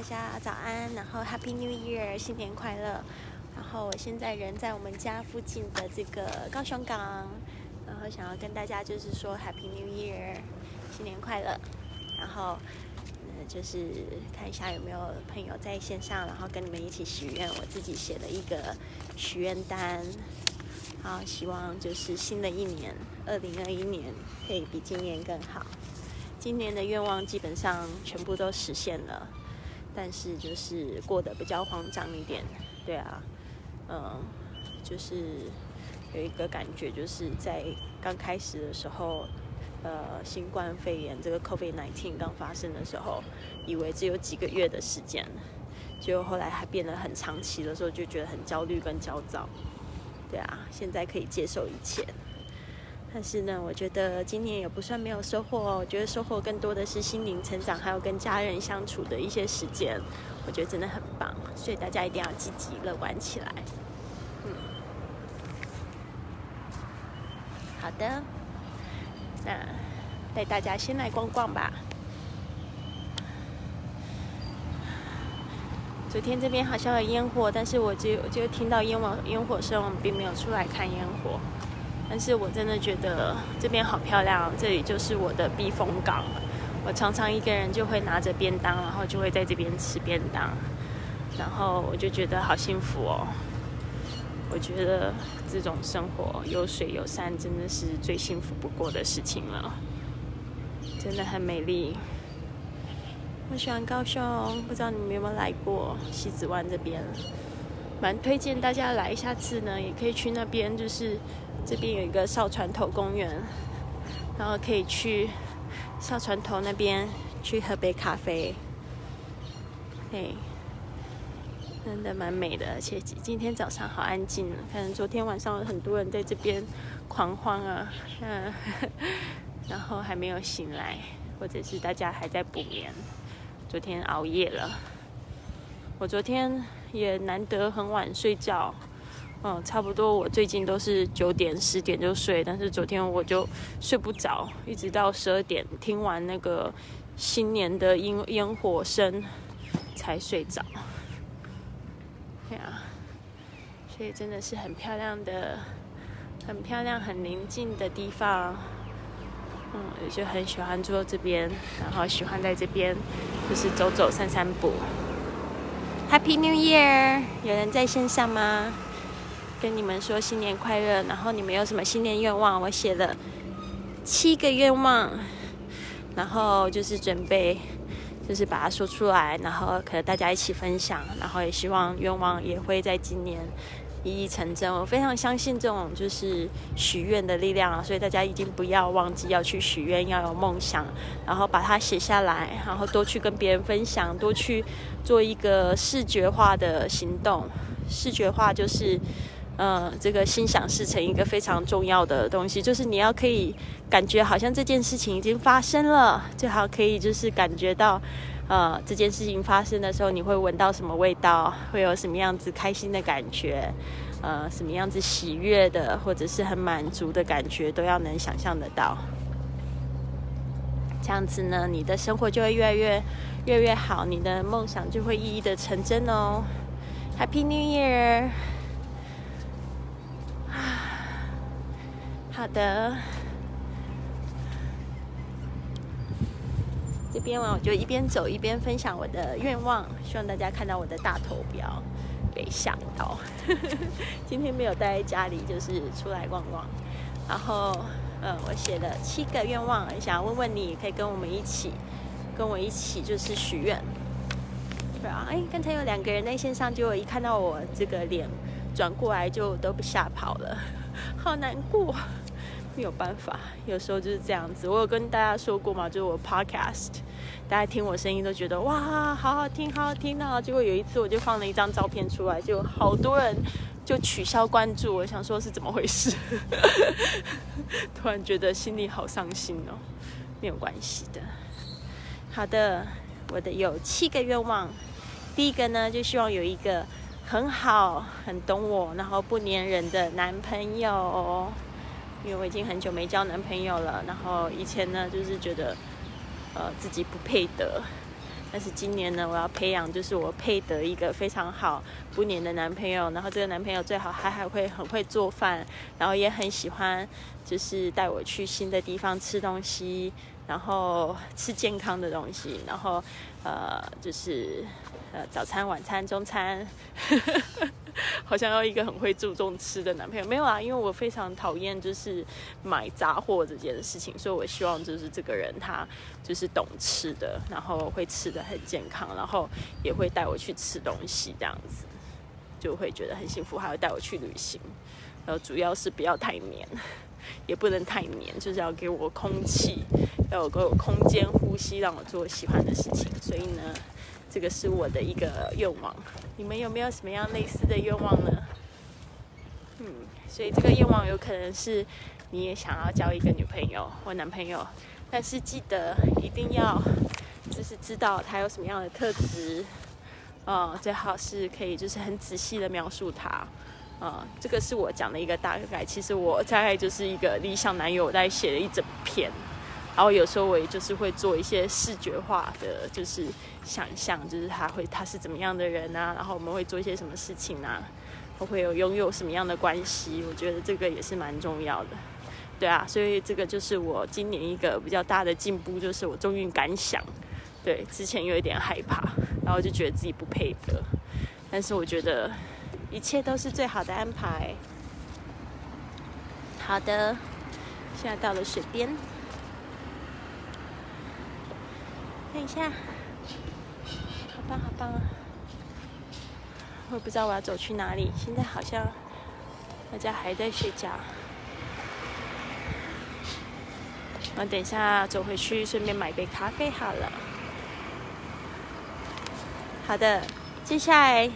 大家早安，然后 Happy New Year，新年快乐。然后我现在人在我们家附近的这个高雄港，然后想要跟大家就是说 Happy New Year，新年快乐。然后，呃，就是看一下有没有朋友在线上，然后跟你们一起许愿。我自己写了一个许愿单，好，希望就是新的一年，二零二一年可以比今年更好。今年的愿望基本上全部都实现了，但是就是过得比较慌张一点，对啊，嗯，就是有一个感觉，就是在刚开始的时候，呃，新冠肺炎这个 COVID-19 刚发生的时候，以为只有几个月的时间，结果后来还变得很长期的时候，就觉得很焦虑跟焦躁，对啊，现在可以接受一切。但是呢，我觉得今年也不算没有收获哦。我觉得收获更多的是心灵成长，还有跟家人相处的一些时间，我觉得真的很棒。所以大家一定要积极乐观起来。嗯，好的，那带大家先来逛逛吧。昨天这边好像有烟火，但是我就就听到烟网烟火声，我们并没有出来看烟火。但是我真的觉得这边好漂亮，这里就是我的避风港。我常常一个人就会拿着便当，然后就会在这边吃便当，然后我就觉得好幸福哦。我觉得这种生活有水有山，真的是最幸福不过的事情了，真的很美丽。我喜欢高雄，不知道你们有没有来过西子湾这边？蛮推荐大家来，下次呢也可以去那边，就是。这边有一个哨船头公园，然后可以去哨船头那边去喝杯咖啡，嘿，真的蛮美的，而且今天早上好安静，可能昨天晚上有很多人在这边狂欢啊，嗯，然后还没有醒来，或者是大家还在补眠，昨天熬夜了，我昨天也难得很晚睡觉。嗯，差不多。我最近都是九点、十点就睡，但是昨天我就睡不着，一直到十二点听完那个新年的烟烟火声才睡着。对啊，所以真的是很漂亮的、很漂亮、很宁静的地方。嗯，我就很喜欢住这边，然后喜欢在这边就是走走、散散步。Happy New Year！有人在线上吗？跟你们说新年快乐，然后你们有什么新年愿望？我写了七个愿望，然后就是准备，就是把它说出来，然后可能大家一起分享，然后也希望愿望也会在今年一一成真。我非常相信这种就是许愿的力量啊，所以大家一定不要忘记要去许愿，要有梦想，然后把它写下来，然后多去跟别人分享，多去做一个视觉化的行动。视觉化就是。嗯，这个心想事成一个非常重要的东西，就是你要可以感觉好像这件事情已经发生了，最好可以就是感觉到，呃，这件事情发生的时候，你会闻到什么味道，会有什么样子开心的感觉，呃，什么样子喜悦的，或者是很满足的感觉，都要能想象得到。这样子呢，你的生活就会越来越越越好，你的梦想就会一一的成真哦。Happy New Year！好的，这边，我就一边走一边分享我的愿望，希望大家看到我的大头不要，被吓到。今天没有待在家里，就是出来逛逛。然后，嗯，我写了七个愿望，想问问你，可以跟我们一起，跟我一起就是许愿。对啊，哎，刚才有两个人在线上，结果一看到我这个脸转过来，就都被吓跑了，好难过。没有办法，有时候就是这样子。我有跟大家说过嘛，就是我 podcast，大家听我声音都觉得哇，好好听，好好听啊。结果有一次我就放了一张照片出来，就好多人就取消关注。我想说是怎么回事，突然觉得心里好伤心哦。没有关系的，好的，我的有七个愿望。第一个呢，就希望有一个很好、很懂我，然后不粘人的男朋友。因为我已经很久没交男朋友了，然后以前呢，就是觉得，呃，自己不配得，但是今年呢，我要培养就是我配得一个非常好不黏的男朋友，然后这个男朋友最好他还会很会做饭，然后也很喜欢就是带我去新的地方吃东西，然后吃健康的东西，然后呃就是呃早餐、晚餐、中餐。呵 呵 好像要一个很会注重吃的男朋友，没有啊，因为我非常讨厌就是买杂货这件事情，所以我希望就是这个人他就是懂吃的，然后会吃的很健康，然后也会带我去吃东西，这样子就会觉得很幸福，还会带我去旅行，然后主要是不要太黏，也不能太黏，就是要给我空气，要有给我空间呼吸，让我做喜欢的事情，所以呢。这个是我的一个愿望，你们有没有什么样类似的愿望呢？嗯，所以这个愿望有可能是你也想要交一个女朋友或男朋友，但是记得一定要就是知道他有什么样的特质，嗯，最好是可以就是很仔细的描述他，嗯，这个是我讲的一个大概，其实我大概就是一个理想男友在写了一整篇。然后有时候我也就是会做一些视觉化的，就是想象，就是他会他是怎么样的人啊，然后我们会做一些什么事情啊，我会有拥有什么样的关系，我觉得这个也是蛮重要的，对啊，所以这个就是我今年一个比较大的进步，就是我终于敢想，对，之前有一点害怕，然后就觉得自己不配得，但是我觉得一切都是最好的安排。好的，现在到了水边。看一下，好棒好棒啊！我也不知道我要走去哪里，现在好像大家还在睡觉。我等一下走回去，顺便买杯咖啡好了。好的，接下来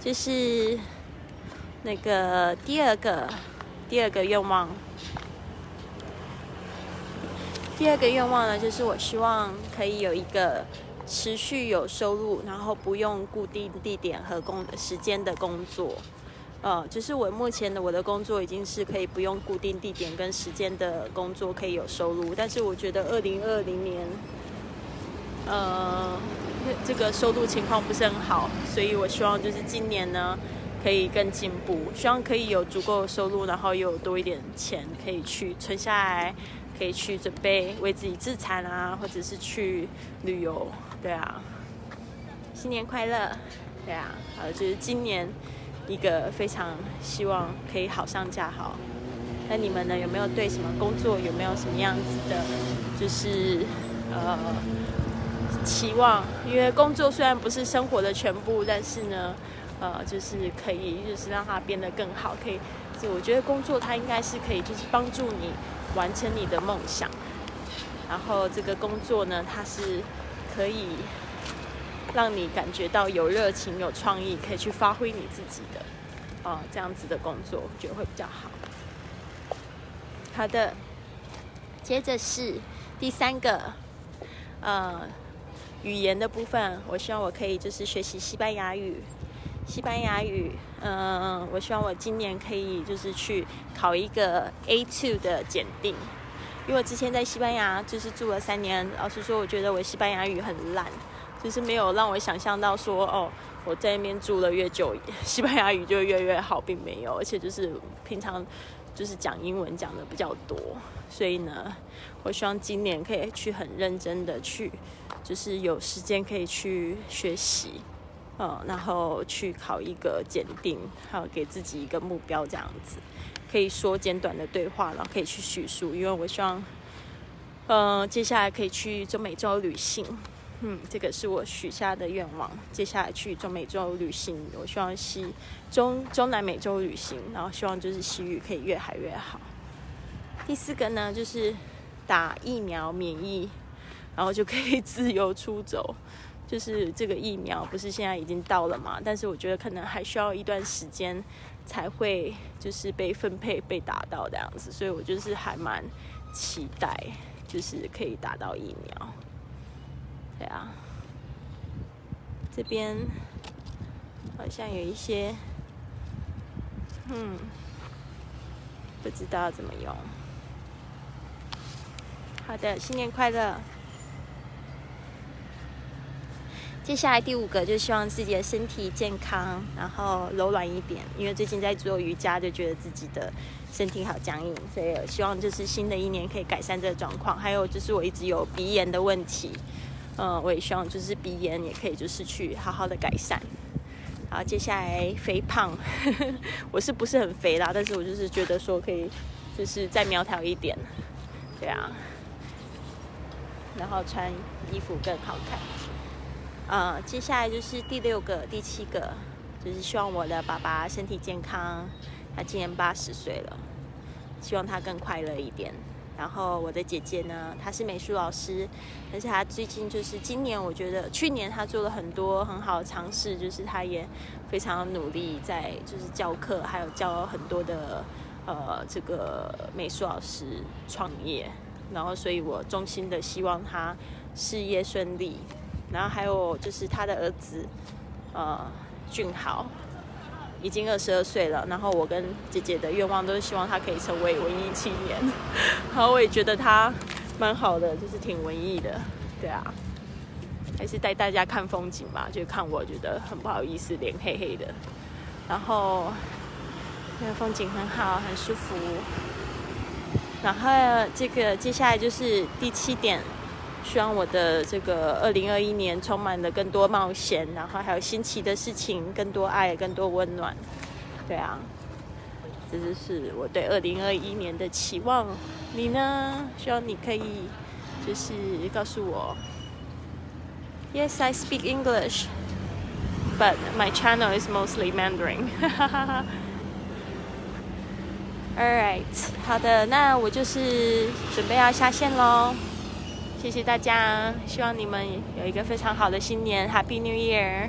就是那个第二个第二个愿望。第二个愿望呢，就是我希望可以有一个持续有收入，然后不用固定地点和工时间的工作。呃，就是我目前的我的工作已经是可以不用固定地点跟时间的工作可以有收入，但是我觉得二零二零年，呃，这个收入情况不是很好，所以我希望就是今年呢可以更进步，希望可以有足够的收入，然后又有多一点钱可以去存下来。可以去准备为自己自产啊，或者是去旅游，对啊，新年快乐，对啊，呃，就是今年一个非常希望可以好上加好。那你们呢？有没有对什么工作有没有什么样子的，就是呃期望？因为工作虽然不是生活的全部，但是呢，呃，就是可以就是让它变得更好。可以，就我觉得工作它应该是可以就是帮助你。完成你的梦想，然后这个工作呢，它是可以让你感觉到有热情、有创意，可以去发挥你自己的，哦，这样子的工作，我觉得会比较好。好的，接着是第三个，呃，语言的部分，我希望我可以就是学习西班牙语。西班牙语，嗯，我希望我今年可以就是去考一个 A2 的检定，因为我之前在西班牙就是住了三年，老实说，我觉得我西班牙语很烂，就是没有让我想象到说，哦，我在那边住了越久，西班牙语就越越好，并没有，而且就是平常就是讲英文讲的比较多，所以呢，我希望今年可以去很认真的去，就是有时间可以去学习。嗯，然后去考一个检定，还有给自己一个目标，这样子可以说简短的对话，然后可以去叙述。因为我希望，嗯，接下来可以去中美洲旅行，嗯，这个是我许下的愿望。接下来去中美洲旅行，我希望西中中南美洲旅行，然后希望就是西域可以越海越好。第四个呢，就是打疫苗免疫，然后就可以 自由出走。就是这个疫苗不是现在已经到了嘛？但是我觉得可能还需要一段时间才会就是被分配被打到这样子，所以我就是还蛮期待，就是可以打到疫苗。对啊，这边好像有一些，嗯，不知道怎么用。好的，新年快乐！接下来第五个就希望自己的身体健康，然后柔软一点，因为最近在做瑜伽，就觉得自己的身体好僵硬，所以希望就是新的一年可以改善这个状况。还有就是我一直有鼻炎的问题，嗯，我也希望就是鼻炎也可以就是去好好的改善。好，接下来肥胖，我是不是很肥啦？但是我就是觉得说可以就是再苗条一点，对啊，然后穿衣服更好看。呃，接下来就是第六个、第七个，就是希望我的爸爸身体健康。他今年八十岁了，希望他更快乐一点。然后我的姐姐呢，她是美术老师，但是她最近就是今年，我觉得去年她做了很多很好的尝试，就是她也非常努力在就是教课，还有教很多的呃这个美术老师创业。然后，所以我衷心的希望她事业顺利。然后还有就是他的儿子，呃，俊豪，已经二十二岁了。然后我跟姐姐的愿望都是希望他可以成为文艺青年。然后我也觉得他蛮好的，就是挺文艺的，对啊。还是带大家看风景吧，就看我觉得很不好意思，脸黑黑的。然后那个风景很好，很舒服。然后这个接下来就是第七点。希望我的这个二零二一年充满了更多冒险，然后还有新奇的事情，更多爱，更多温暖。对啊，这就是我对二零二一年的期望。你呢？希望你可以就是告诉我。Yes, I speak English, but my channel is mostly Mandarin. All right，好的，那我就是准备要下线喽。谢谢大家，希望你们有一个非常好的新年，Happy New Year！